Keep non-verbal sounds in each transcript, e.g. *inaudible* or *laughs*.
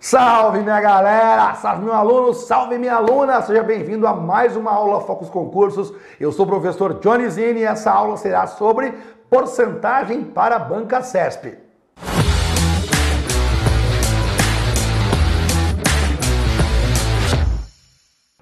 Salve minha galera, salve meu aluno, salve minha aluna, seja bem-vindo a mais uma aula Focus Concursos. Eu sou o professor Johnny Zini e essa aula será sobre porcentagem para a banca CESP.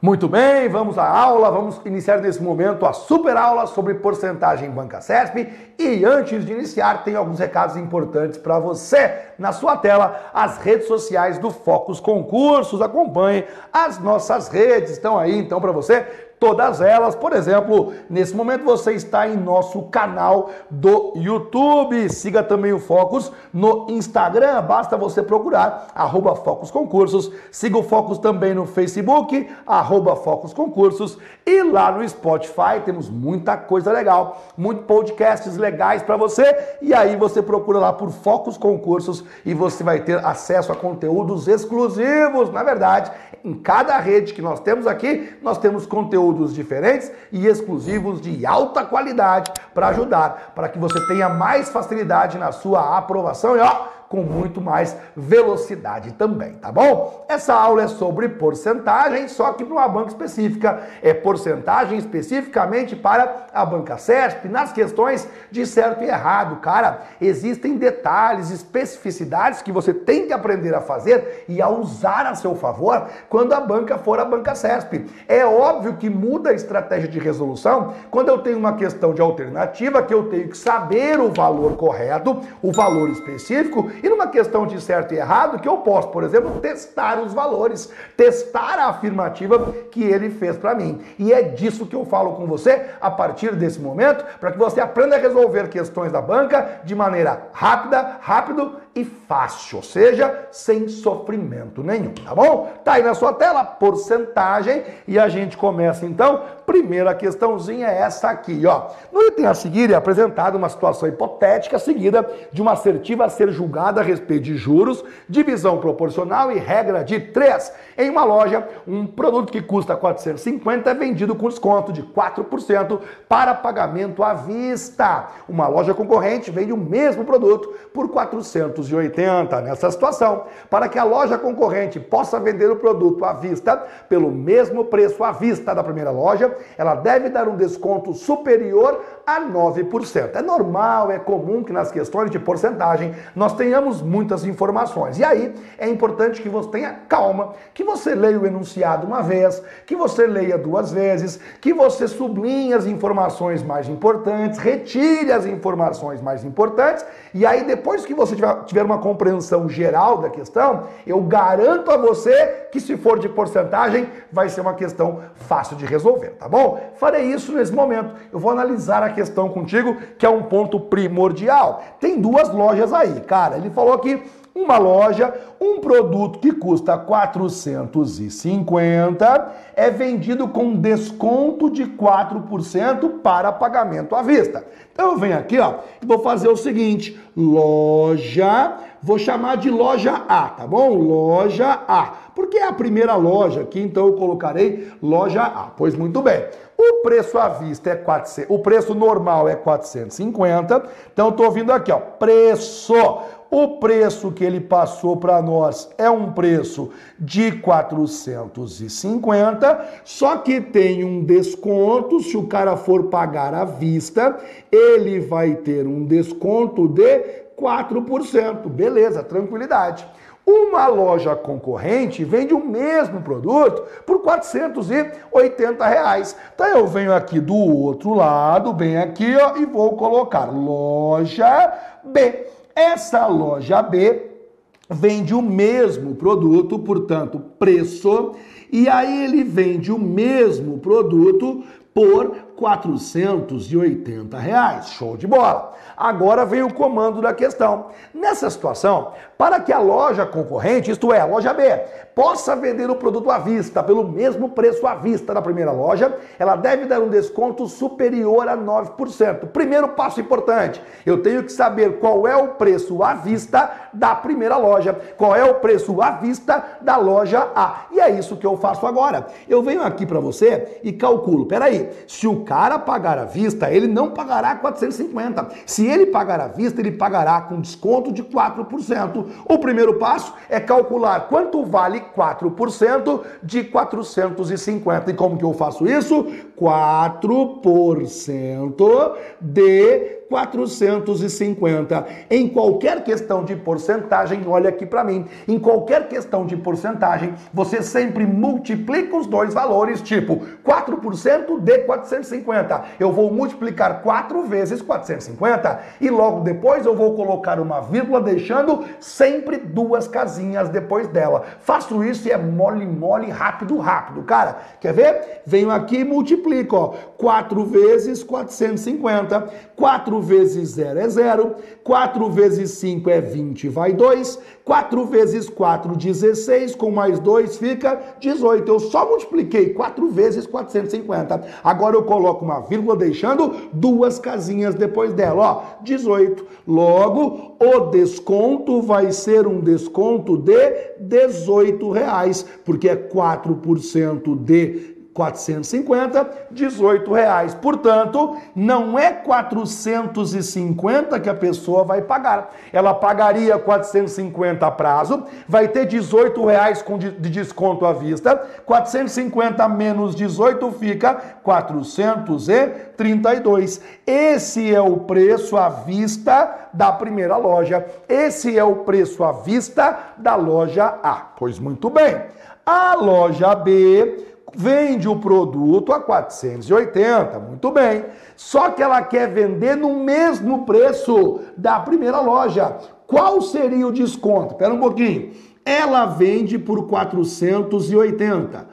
Muito bem, vamos à aula. Vamos iniciar nesse momento a super aula sobre porcentagem banca CESP. E antes de iniciar, tem alguns recados importantes para você. Na sua tela, as redes sociais do Focus Concursos. Acompanhe as nossas redes. Estão aí, então, para você todas elas. Por exemplo, nesse momento você está em nosso canal do YouTube. Siga também o Focus no Instagram, basta você procurar arroba Focus Concursos. Siga o Focus também no Facebook, arroba Focus Concursos. E lá no Spotify temos muita coisa legal, muitos podcasts legais para você. E aí você procura lá por Focus Concursos e você vai ter acesso a conteúdos exclusivos. Na verdade, em cada rede que nós temos aqui, nós temos conteúdo conteúdos diferentes e exclusivos de alta qualidade para ajudar, para que você tenha mais facilidade na sua aprovação. E ó, com muito mais velocidade também, tá bom? Essa aula é sobre porcentagem, só que para uma banca específica. É porcentagem especificamente para a banca CESP nas questões de certo e errado. Cara, existem detalhes, especificidades que você tem que aprender a fazer e a usar a seu favor quando a banca for a banca CESP. É óbvio que muda a estratégia de resolução quando eu tenho uma questão de alternativa que eu tenho que saber o valor correto, o valor específico e numa questão de certo e errado, que eu posso, por exemplo, testar os valores, testar a afirmativa que ele fez para mim. E é disso que eu falo com você a partir desse momento, para que você aprenda a resolver questões da banca de maneira rápida, rápido e fácil, ou seja, sem sofrimento nenhum, tá bom? Tá aí na sua tela, porcentagem, e a gente começa então. Primeira questãozinha é essa aqui, ó. No item a seguir é apresentada uma situação hipotética seguida de uma assertiva a ser julgada a respeito de juros, divisão proporcional e regra de 3. Em uma loja, um produto que custa 450 é vendido com desconto de 4% para pagamento à vista. Uma loja concorrente vende o mesmo produto por 400 280 nessa situação. Para que a loja concorrente possa vender o produto à vista pelo mesmo preço à vista da primeira loja, ela deve dar um desconto superior a 9%. É normal, é comum que nas questões de porcentagem nós tenhamos muitas informações. E aí é importante que você tenha calma, que você leia o enunciado uma vez, que você leia duas vezes, que você sublinhe as informações mais importantes, retire as informações mais importantes, e aí depois que você tiver uma compreensão geral da questão, eu garanto a você que se for de porcentagem, vai ser uma questão fácil de resolver, tá bom? Farei isso nesse momento. Eu vou analisar a questão contigo, que é um ponto primordial. Tem duas lojas aí, cara. Ele falou que uma loja, um produto que custa 450 é vendido com desconto de 4% para pagamento à vista. Então eu venho aqui, ó, e vou fazer o seguinte: loja, vou chamar de loja A, tá bom? Loja A. Porque é a primeira loja aqui, então eu colocarei loja A. Pois muito bem. O preço à vista é 400, o preço normal é 450. Então eu tô vindo aqui, ó, preço o preço que ele passou para nós é um preço de 450, só que tem um desconto. Se o cara for pagar à vista, ele vai ter um desconto de 4%. Beleza, tranquilidade. Uma loja concorrente vende o mesmo produto por 480 reais. Então eu venho aqui do outro lado, bem aqui, ó, e vou colocar loja B. Essa loja B vende o mesmo produto, portanto, preço, e aí ele vende o mesmo produto por 480 reais. Show de bola. Agora vem o comando da questão. Nessa situação, para que a loja concorrente, isto é, a loja B, possa vender o produto à vista pelo mesmo preço à vista da primeira loja, ela deve dar um desconto superior a 9%. Primeiro passo importante, eu tenho que saber qual é o preço à vista da primeira loja, qual é o preço à vista da loja A. E é isso que eu faço agora. Eu venho aqui para você e calculo, peraí, se o cara pagar à vista, ele não pagará 450. Se ele pagar à vista, ele pagará com desconto de 4%. O primeiro passo é calcular quanto vale 4% de 450. E como que eu faço isso? 4% de 450. Em qualquer questão de porcentagem, olha aqui para mim, em qualquer questão de porcentagem, você sempre multiplica os dois valores, tipo 4% de 450. Eu vou multiplicar 4 vezes 450 e logo depois eu vou colocar uma vírgula deixando sempre duas casinhas depois dela. Faço isso e é mole, mole, rápido, rápido. Cara, quer ver? Venho aqui e multiplico, ó. 4 vezes 450. 4 4 vezes 0 é 0, 4 vezes 5 é 20, vai 2, 4 vezes 4, 16, com mais 2 fica 18. Eu só multipliquei 4 vezes 450. Agora eu coloco uma vírgula deixando duas casinhas depois dela, ó, 18. Logo, o desconto vai ser um desconto de 18 reais, porque é 4% de 450, 18 reais. Portanto, não é 450 que a pessoa vai pagar. Ela pagaria 450 a prazo, vai ter 18 reais de desconto à vista. 450 menos 18 fica 432. Esse é o preço à vista da primeira loja. Esse é o preço à vista da loja A. Pois muito bem. A loja B vende o produto a 480, muito bem. Só que ela quer vender no mesmo preço da primeira loja. Qual seria o desconto? Espera um pouquinho. Ela vende por 480.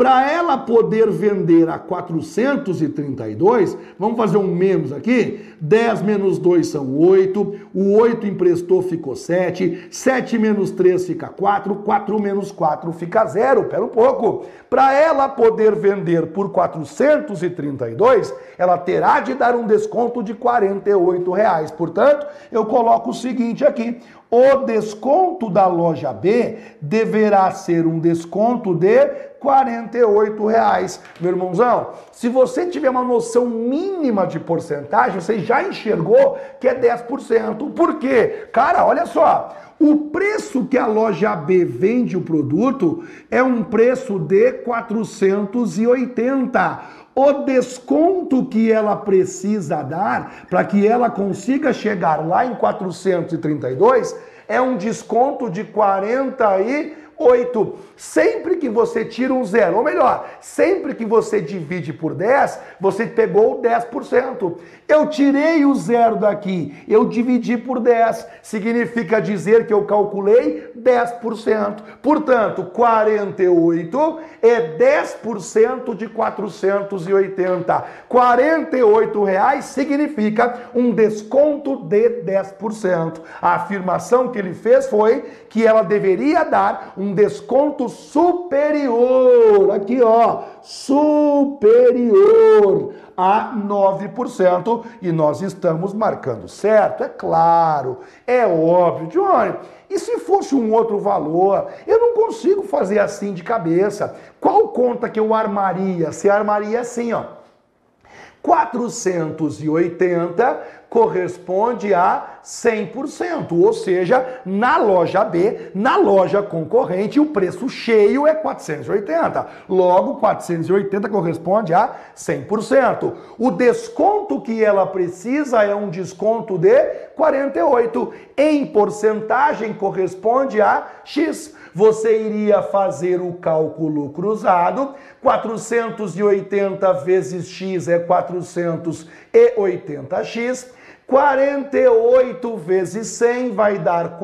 Para ela poder vender a 432, vamos fazer um menos aqui? 10 menos 2 são 8, o 8 emprestou ficou 7, 7 menos 3 fica 4, 4 menos 4 fica 0. Pera um pouco. Para ela poder vender por 432, ela terá de dar um desconto de 48 reais. Portanto, eu coloco o seguinte aqui: o desconto da loja B deverá ser um desconto de 48 reais. Meu irmãozão, se você tiver uma noção mínima de porcentagem, você já enxergou que é 10%. Por quê? Cara, olha só. O preço que a loja B vende o produto é um preço de 480. O desconto que ela precisa dar para que ela consiga chegar lá em 432 é um desconto de 40 e 8. Sempre que você tira um zero, ou melhor, sempre que você divide por 10, você pegou 10%. Eu tirei o zero daqui, eu dividi por 10, significa dizer que eu calculei 10%. Portanto, 48 é 10% de 480. 48 reais significa um desconto de 10%. A afirmação que ele fez foi que ela deveria dar um desconto superior, aqui ó, superior a 9% e nós estamos marcando certo, é claro, é óbvio. Johnny, e se fosse um outro valor? Eu não consigo fazer assim de cabeça. Qual conta que eu armaria? Se armaria assim, ó. 480 corresponde a 100%, ou seja, na loja B, na loja concorrente, o preço cheio é 480. Logo, 480 corresponde a 100%. O desconto que ela precisa é um desconto de 48. Em porcentagem corresponde a X você iria fazer o cálculo cruzado. 480 vezes x é 480x. 48 vezes 100 vai dar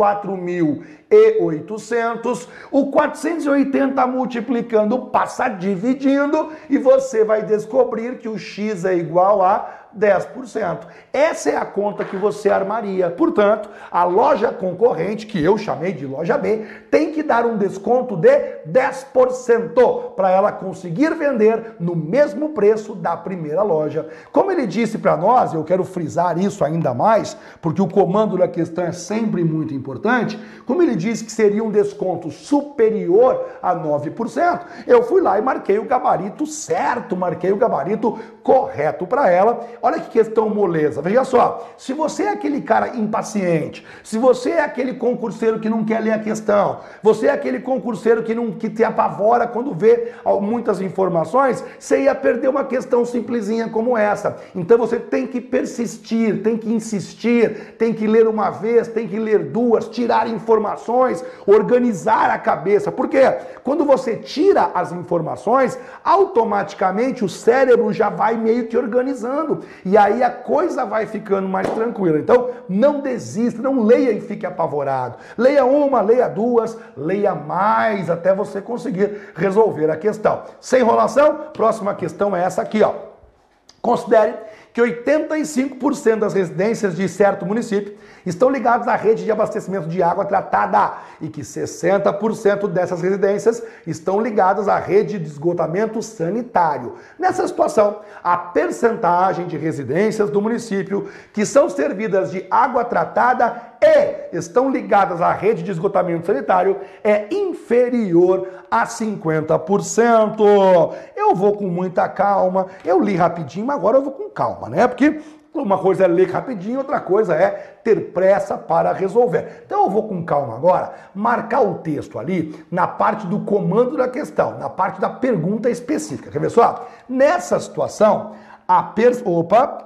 4.800. O 480 multiplicando passa dividindo e você vai descobrir que o x é igual a 10%. Essa é a conta que você armaria. Portanto, a loja concorrente, que eu chamei de loja B, tem que dar um desconto de 10% para ela conseguir vender no mesmo preço da primeira loja. Como ele disse para nós, eu quero frisar isso ainda mais, porque o comando da questão é sempre muito importante. Como ele disse que seria um desconto superior a 9%, eu fui lá e marquei o gabarito certo, marquei o gabarito correto para ela. Olha que questão moleza. Veja só, se você é aquele cara impaciente, se você é aquele concurseiro que não quer ler a questão, você é aquele concurseiro que não que te apavora quando vê muitas informações, você ia perder uma questão simplesinha como essa. Então você tem que persistir, tem que insistir, tem que ler uma vez, tem que ler duas, tirar informações, organizar a cabeça. Porque quando você tira as informações, automaticamente o cérebro já vai meio que organizando. E aí a coisa vai ficando mais tranquila. Então, não desista, não leia e fique apavorado. Leia uma, leia duas, leia mais até você conseguir resolver a questão. Sem enrolação, próxima questão é essa aqui, ó. Considere que 85% das residências de certo município estão ligadas à rede de abastecimento de água tratada e que 60% dessas residências estão ligadas à rede de esgotamento sanitário. Nessa situação, a percentagem de residências do município que são servidas de água tratada e estão ligadas à rede de esgotamento sanitário é inferior a 50%. Eu vou com muita calma, eu li rapidinho, mas agora eu vou com calma, né? Porque uma coisa é ler rapidinho, outra coisa é ter pressa para resolver. Então eu vou com calma agora marcar o texto ali na parte do comando da questão, na parte da pergunta específica. Quer ver só? Nessa situação, a per... opa,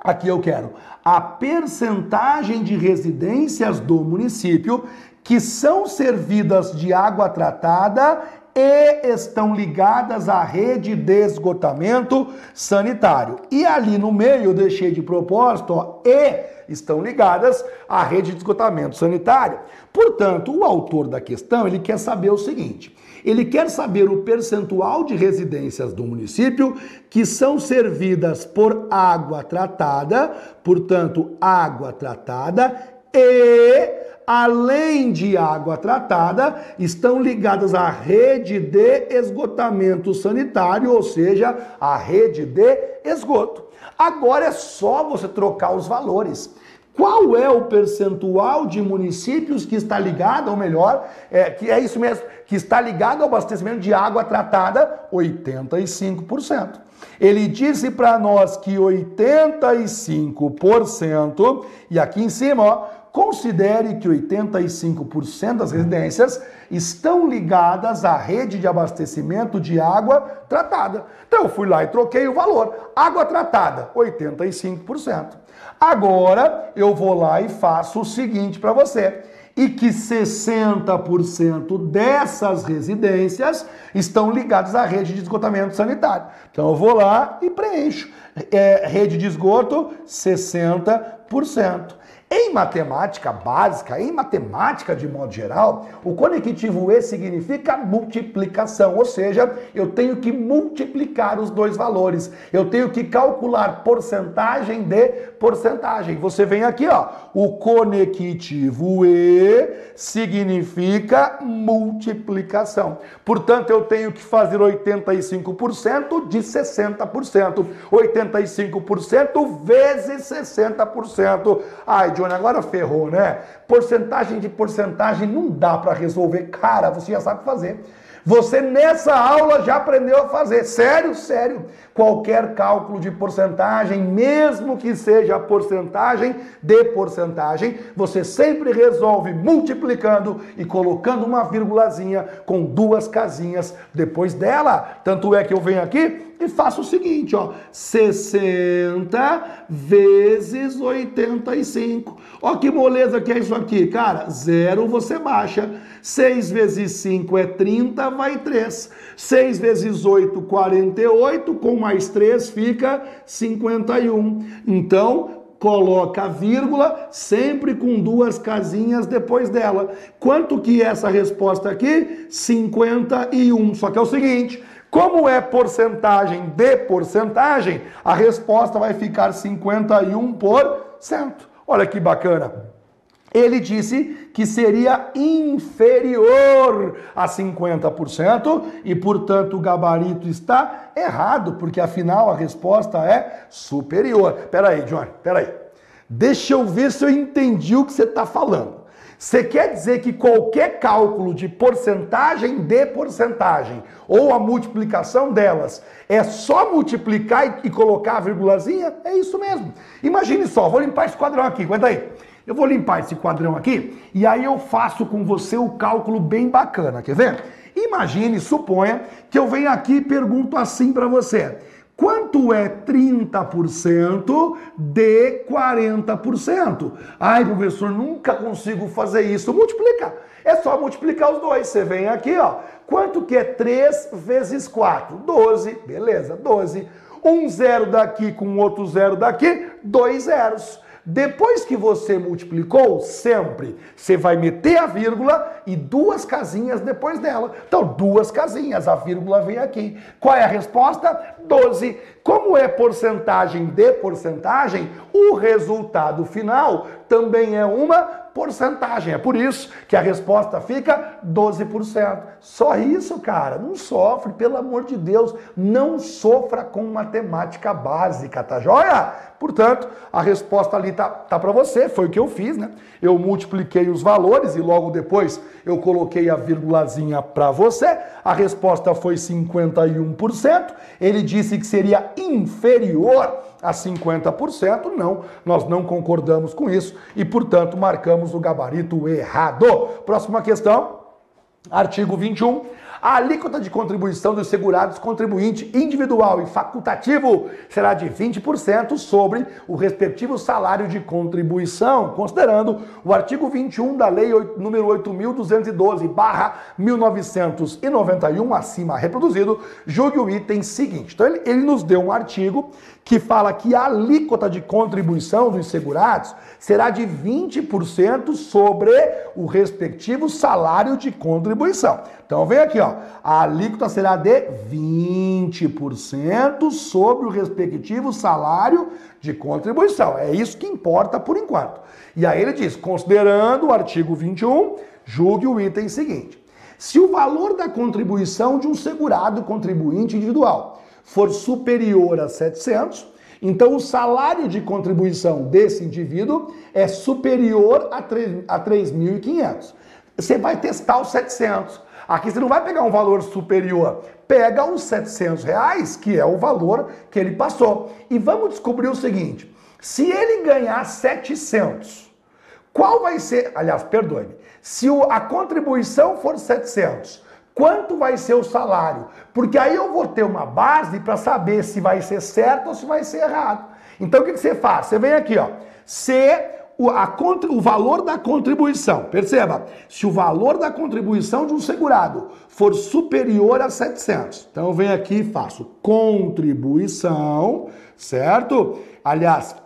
aqui eu quero a percentagem de residências do município que são servidas de água tratada e estão ligadas à rede de esgotamento sanitário. E ali no meio eu deixei de propósito, ó, e estão ligadas à rede de esgotamento sanitário. Portanto, o autor da questão, ele quer saber o seguinte: ele quer saber o percentual de residências do município que são servidas por água tratada, portanto, água tratada e além de água tratada, estão ligadas à rede de esgotamento sanitário, ou seja, à rede de esgoto. Agora é só você trocar os valores. Qual é o percentual de municípios que está ligado, ou melhor, é, que é isso mesmo, que está ligado ao abastecimento de água tratada? 85%. Ele disse para nós que 85%, e aqui em cima, ó, Considere que 85% das residências estão ligadas à rede de abastecimento de água tratada. Então eu fui lá e troquei o valor. Água tratada, 85%. Agora eu vou lá e faço o seguinte para você e que 60% dessas residências estão ligadas à rede de esgotamento sanitário. Então eu vou lá e preencho. É, rede de esgoto, 60%. Em matemática básica, em matemática de modo geral, o conectivo E significa multiplicação, ou seja, eu tenho que multiplicar os dois valores. Eu tenho que calcular porcentagem de porcentagem. Você vem aqui, ó, o conectivo E significa multiplicação. Portanto, eu tenho que fazer 85% de 60%. 85% vezes 60%. Ai, Johnny, agora ferrou, né? Porcentagem de porcentagem não dá para resolver. Cara, você já sabe fazer. Você nessa aula já aprendeu a fazer. Sério, sério. Qualquer cálculo de porcentagem, mesmo que seja porcentagem de porcentagem, você sempre resolve multiplicando e colocando uma vírgulazinha com duas casinhas depois dela. Tanto é que eu venho aqui e faço o seguinte, ó, 60 vezes 85. Ó que moleza que é isso aqui, cara, zero você baixa. 6 vezes 5 é 30, vai 3. 6 vezes 8, 48, com mais 3 fica 51. Então, coloca a vírgula sempre com duas casinhas depois dela. Quanto que é essa resposta aqui? 51. Só que é o seguinte, Como é porcentagem de porcentagem, a resposta vai ficar 51%. Olha que bacana. Ele disse que seria inferior a 50% e, portanto, o gabarito está errado, porque afinal a resposta é superior. Peraí, Johnny, peraí. Deixa eu ver se eu entendi o que você está falando. Você quer dizer que qualquer cálculo de porcentagem de porcentagem ou a multiplicação delas é só multiplicar e colocar a vírgulazinha? É isso mesmo. Imagine só, vou limpar esse quadrão aqui, aguenta aí. Eu vou limpar esse quadrão aqui e aí eu faço com você o cálculo bem bacana, quer ver? Imagine, suponha que eu venho aqui e pergunto assim para você. Quanto é 30% de 40%? Ai, professor, nunca consigo fazer isso. Multiplica. É só multiplicar os dois. Você vem aqui, ó. Quanto que é 3 vezes 4? 12. Beleza, 12. Um zero daqui com outro zero daqui, dois zeros. Depois que você multiplicou, sempre você vai meter a vírgula e duas casinhas depois dela. Então, duas casinhas, a vírgula vem aqui. Qual é a resposta? 12. Como é porcentagem de porcentagem, o resultado final também é uma porcentagem. É por isso que a resposta fica 12%. Só isso, cara. Não sofre, pelo amor de Deus. Não sofra com matemática básica, tá joia? Portanto, a resposta ali tá, tá para você. Foi o que eu fiz, né? Eu multipliquei os valores e logo depois eu coloquei a vírgulazinha para você. A resposta foi 51%. Ele disse que seria inferior a 50%. Não, nós não concordamos com isso e, portanto, marcamos o gabarito errado. Próxima questão, artigo 21. A alíquota de contribuição dos segurados contribuinte individual e facultativo será de 20% sobre o respectivo salário de contribuição, considerando o artigo 21 da Lei número 8.212/1991, acima reproduzido, julgue o item seguinte. Então, ele, ele nos deu um artigo que fala que a alíquota de contribuição dos segurados será de 20% sobre o respectivo salário de contribuição. Então vem aqui, ó, a alíquota será de 20% sobre o respectivo salário de contribuição. É isso que importa por enquanto. E aí ele diz, considerando o artigo 21, julgue o item seguinte. Se o valor da contribuição de um segurado contribuinte individual for superior a 700, então o salário de contribuição desse indivíduo é superior a 3.500. Você vai testar os 700. Aqui você não vai pegar um valor superior, pega os 700 reais, que é o valor que ele passou. E vamos descobrir o seguinte, se ele ganhar 700, qual vai ser, aliás, perdoe-me, se a contribuição for 700, quanto vai ser o salário. Porque aí eu vou ter uma base para saber se vai ser certo ou se vai ser errado. Então o que, que você faz? Você vem aqui, ó. Se o, a, o valor da contribuição, perceba, se o valor da contribuição de um segurado for superior a 700, então eu venho aqui e faço contribuição, certo? Aliás,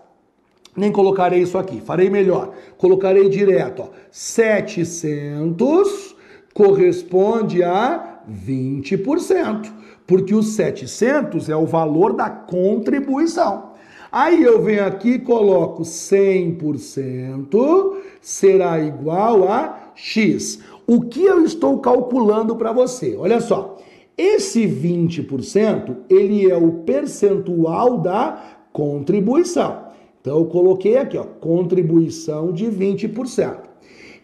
nem colocarei isso aqui, farei melhor. Colocarei direto, ó, 700 corresponde a 20%, porque os 700 é o valor da contribuição. Aí eu venho aqui e coloco 100% será igual a X. O que eu estou calculando para você? Olha só, esse 20% ele é o percentual da contribuição. Então eu coloquei aqui, ó, contribuição de 20%.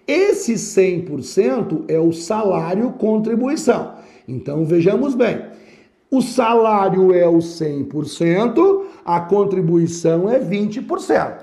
Esse 100% é o salário contribuição. Então vejamos bem. O salário é o 100%, a contribuição é 20%.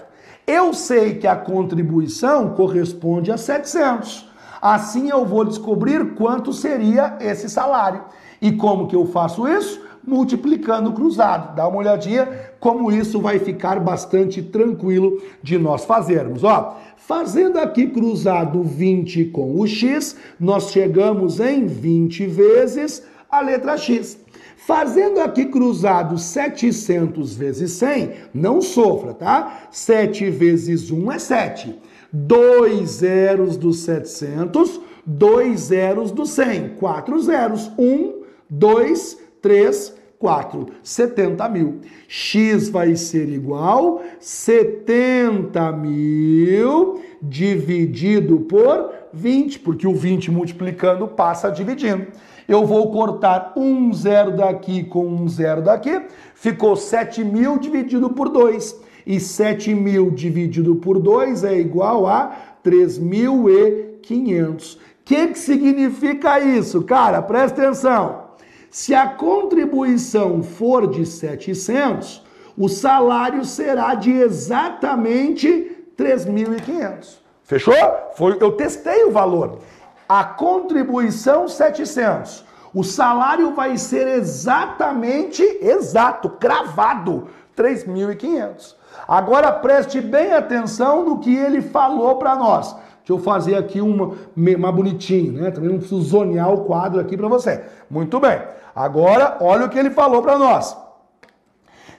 Eu sei que a contribuição corresponde a 700. Assim eu vou descobrir quanto seria esse salário. E como que eu faço isso? multiplicando cruzado. Dá uma olhadinha como isso vai ficar bastante tranquilo de nós fazermos. Ó, fazendo aqui cruzado 20 com o x, nós chegamos em 20 vezes a letra x. Fazendo aqui cruzado 700 vezes 100, não sofra, tá? 7 vezes 1 é 7. Dois zeros dos 700, dois zeros do 100. Quatro zeros. 1, 2, 3, 4, 70 mil. X vai ser igual 70 mil dividido por 20, porque o 20 multiplicando passa dividindo. Eu vou cortar um zero daqui com um zero daqui, ficou 7 mil dividido por 2. E 7 mil dividido por 2 é igual a 3.500. O que, que significa isso? Cara, presta atenção. Se a contribuição for de 700, o salário será de exatamente 3.500. Fechou? Foi, eu testei o valor. A contribuição 700. O salário vai ser exatamente exato, cravado, 3.500. Agora preste bem atenção no que ele falou para nós. Deixa eu fazer aqui uma, uma bonitinho, né? Também não preciso zonear o quadro aqui para você. Muito bem. Agora, olha o que ele falou para nós.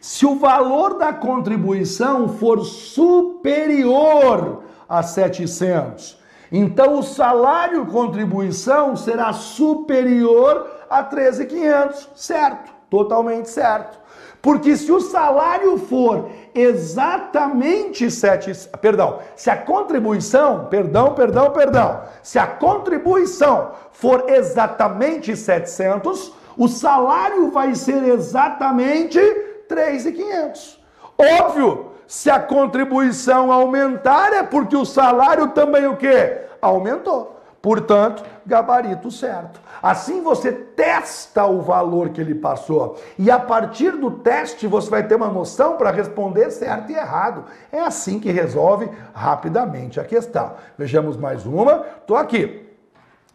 Se o valor da contribuição for superior a 700, então o salário contribuição será superior a 13.500, certo? Totalmente certo. Porque se o salário for exatamente 7, perdão, se a contribuição, perdão, perdão, perdão, se a contribuição for exatamente 700, o salário vai ser exatamente 3.500. Óbvio, se a contribuição aumentar é porque o salário também o quê? Aumentou. Portanto, gabarito certo. Assim você testa o valor que ele passou e a partir do teste você vai ter uma noção para responder certo e errado. É assim que resolve rapidamente a questão. Vejamos mais uma. Estou aqui.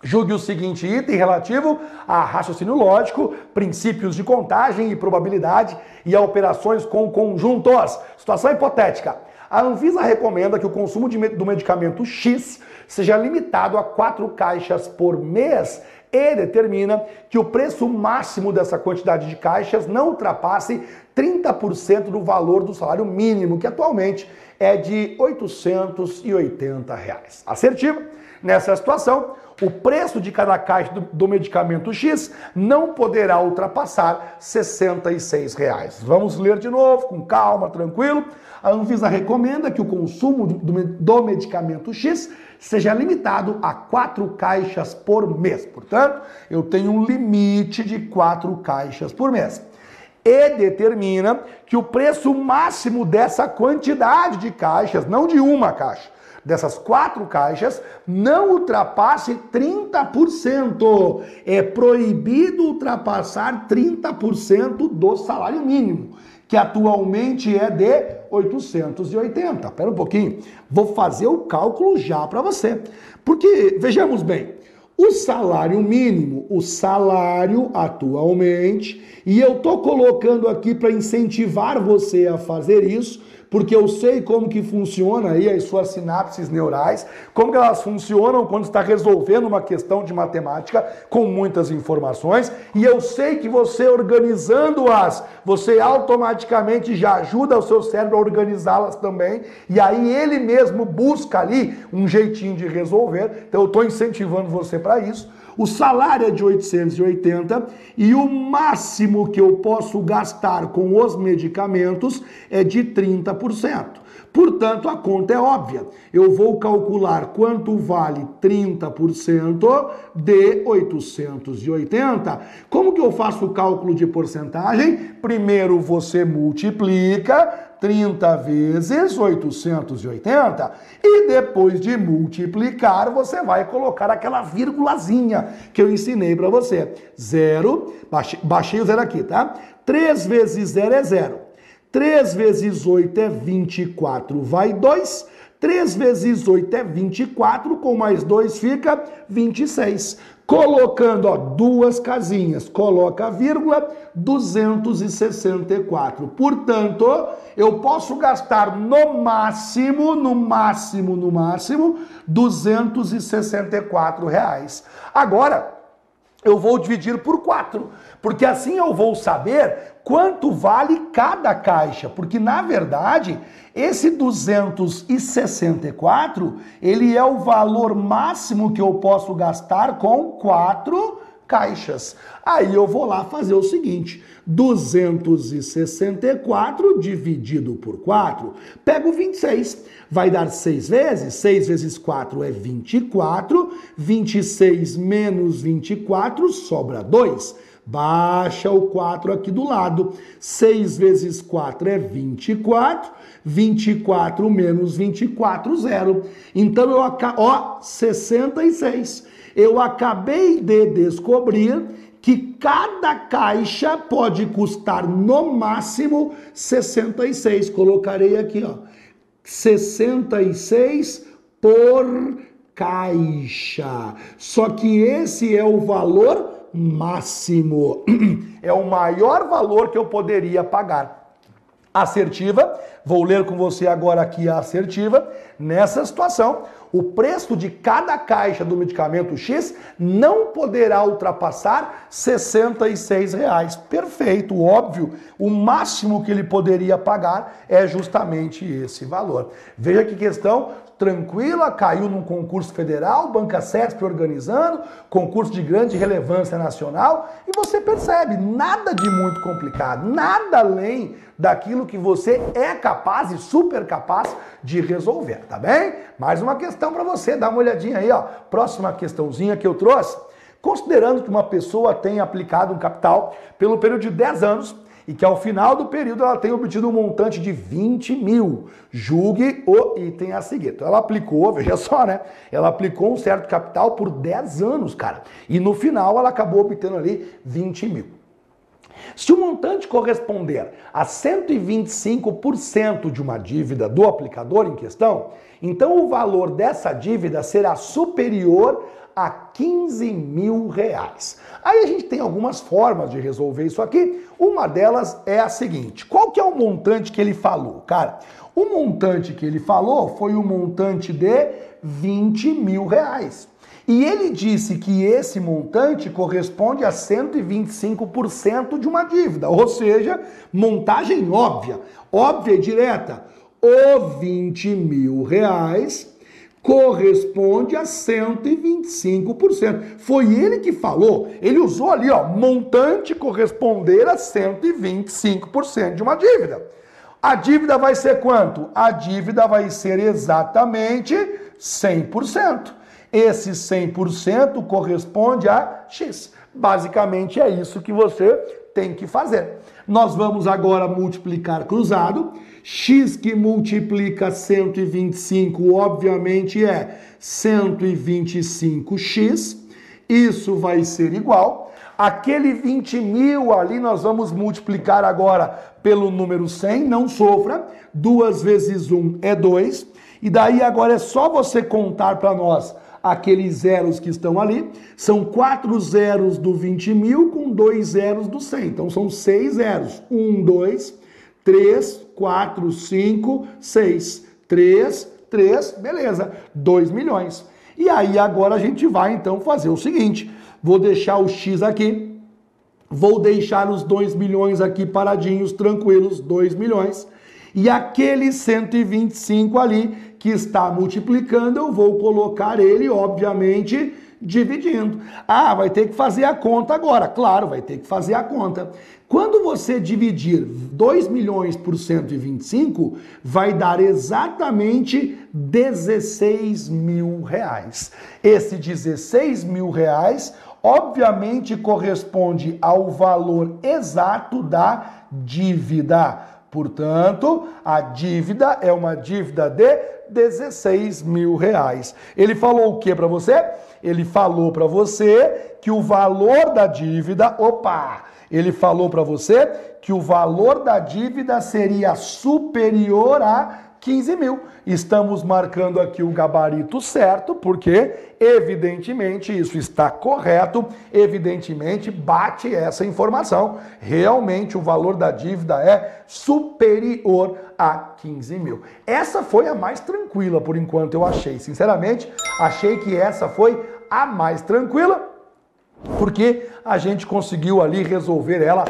Julgue o seguinte item relativo a raciocínio lógico, princípios de contagem e probabilidade e a operações com conjuntos. Situação hipotética. A Anvisa recomenda que o consumo de, do medicamento X seja limitado a quatro caixas por mês e determina que o preço máximo dessa quantidade de caixas não ultrapasse 30% do valor do salário mínimo, que atualmente é de 880 reais. Assertivo? Nessa situação, o preço de cada caixa do, do, medicamento X não poderá ultrapassar 66 reais. Vamos ler de novo, com calma, tranquilo. A Anvisa recomenda que o consumo do, do medicamento X seja limitado a quatro caixas por mês. Portanto, eu tenho um limite de quatro caixas por mês. E determina que o preço máximo dessa quantidade de caixas, não de uma caixa, dessas quatro caixas não ultrapasse 30%. É proibido ultrapassar 30% do salário mínimo, que atualmente é de 880. Espera um pouquinho, vou fazer o cálculo já para você. Porque, vejamos bem, o salário mínimo, o salário atualmente, e eu estou colocando aqui para incentivar você a fazer isso, porque eu sei como que funciona aí as suas sinapses neurais, como que elas funcionam quando está resolvendo uma questão de matemática com muitas informações, e eu sei que você organizando-as, você automaticamente já ajuda o seu cérebro a organizá-las também, e aí ele mesmo busca ali um jeitinho de resolver. Então eu estou incentivando você para isso. O salário é de 880 e o máximo que eu posso gastar com os medicamentos é de 30%. Portanto, a conta é óbvia. Eu vou calcular quanto vale 30% de 880. Como que eu faço o cálculo de porcentagem? Primeiro você multiplica 30 vezes 880 e depois de multiplicar, você vai colocar aquela vírgulazinha que eu ensinei para você. Zero, baixei, baixei o zero aqui, tá? 3 vezes zero é zero. 3 vezes 8 é 24, vai 2. 3 vezes 8 é 24, com mais 2 fica 26. Colocando ó, duas casinhas, coloca a vírgula, 264. Portanto, eu posso gastar no máximo, no máximo, no máximo, 264 reais. Agora, eu vou dividir por 4, porque assim eu vou saber quanto vale cada caixa, porque na verdade, esse 264, ele é o valor máximo que eu posso gastar com quatro caixas. Aí eu vou lá fazer o seguinte: 264 dividido por 4, pego 26. Vai dar 6 vezes, 6 vezes 4 é 24, 26 menos 24 sobra 2. Baixa o 4 aqui do lado. 6 vezes 4 é 24. 24 menos 24, zero. Então eu acabo. Ó, 66. Eu acabei de descobrir que cada caixa pode custar no máximo 66. Colocarei aqui, ó. 66 por caixa. Só que esse é o valor máximo. *clears throat* É o maior valor que eu poderia pagar. Assertiva, vou ler com você agora aqui a assertiva. Nessa situação, o preço de cada caixa do medicamento X não poderá ultrapassar 66 reais. Perfeito, óbvio. O máximo que ele poderia pagar é justamente esse valor. Veja que questão tranquila, caiu num concurso federal, Banca CESP organizando, concurso de grande relevância nacional, e você percebe, nada de muito complicado, nada além daquilo que você é capaz e super capaz de resolver, tá bem? Mais uma questão para você, dá uma olhadinha aí, ó. Próxima questãozinha que eu trouxe. Considerando que uma pessoa tem aplicado um capital pelo período de 10 anos, e que ao final do período ela tem obtido um montante de 20 mil. Julgue o item a seguir. Então ela aplicou, *laughs* veja só, né? Ela aplicou um certo capital por 10 anos, cara. E no final ela acabou obtendo ali 20 mil. Se o montante corresponder a 125% de uma dívida do aplicador em questão, então o valor dessa dívida será superior a 15 mil reais. Aí a gente tem algumas formas de resolver isso aqui. Uma delas é a seguinte: qual que é o montante que ele falou? Cara, o montante que ele falou foi o montante de 20 mil reais. E ele disse que esse montante corresponde a 125% de uma dívida, ou seja, montagem óbvia, óbvia e direta. O 20 mil reais corresponde a 125%. Foi ele que falou, ele usou ali, ó, montante corresponder a 125% de uma dívida. A dívida vai ser quanto? A dívida vai ser exatamente 100%. Esse 100% corresponde a X. Basicamente é isso que você tem que fazer. Nós vamos agora multiplicar cruzado. X que multiplica 125, obviamente, é 125x. Isso vai ser igual. Aquele 20 mil ali nós vamos multiplicar agora pelo número 100, não sofra. 2 vezes 1 é 2. E daí agora é só você contar para nós aqueles zeros que estão ali. São quatro zeros do 20 mil com dois zeros do 100. Então são seis zeros. Um, dois, três, quatro, cinco, seis. Três, três, beleza. Dois milhões. E aí agora a gente vai então fazer o seguinte. Vou deixar o X aqui. Vou deixar os 2 milhões aqui paradinhos, tranquilos, 2 milhões. E aquele 125 ali que está multiplicando, eu vou colocar ele, obviamente, dividindo. Ah, vai ter que fazer a conta agora. Claro, vai ter que fazer a conta. Quando você dividir 2 milhões por 125, vai dar exatamente 16 mil reais. Esse 16 mil reais, obviamente, corresponde ao valor exato da dívida. Portanto, a dívida é uma dívida de 16 mil reais. Ele falou o que para você? Ele falou para você que o valor da dívida, opa, ele falou para você que o valor da dívida seria superior a 15 mil. Estamos marcando aqui o gabarito certo, porque evidentemente isso está correto, evidentemente bate essa informação. Realmente o valor da dívida é superior a 15 mil. Essa foi a mais tranquila por enquanto, eu achei. Sinceramente, achei que essa foi a mais tranquila porque a gente conseguiu ali resolver ela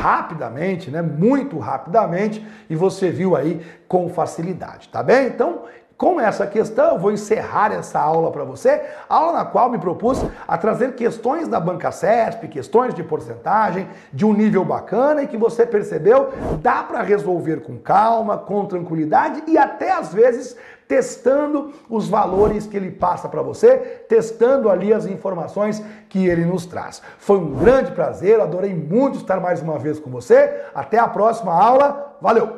rapidamente, né? Muito rapidamente, e você viu aí com facilidade, tá bem? Então, Com essa questão, eu vou encerrar essa aula para você, aula na qual me propus a trazer questões da banca CESP, questões de porcentagem, de um nível bacana e que você percebeu, dá para resolver com calma, com tranquilidade e até às vezes testando os valores que ele passa para você, testando ali as informações que ele nos traz. Foi um grande prazer, adorei muito estar mais uma vez com você. Até a próxima aula. Valeu!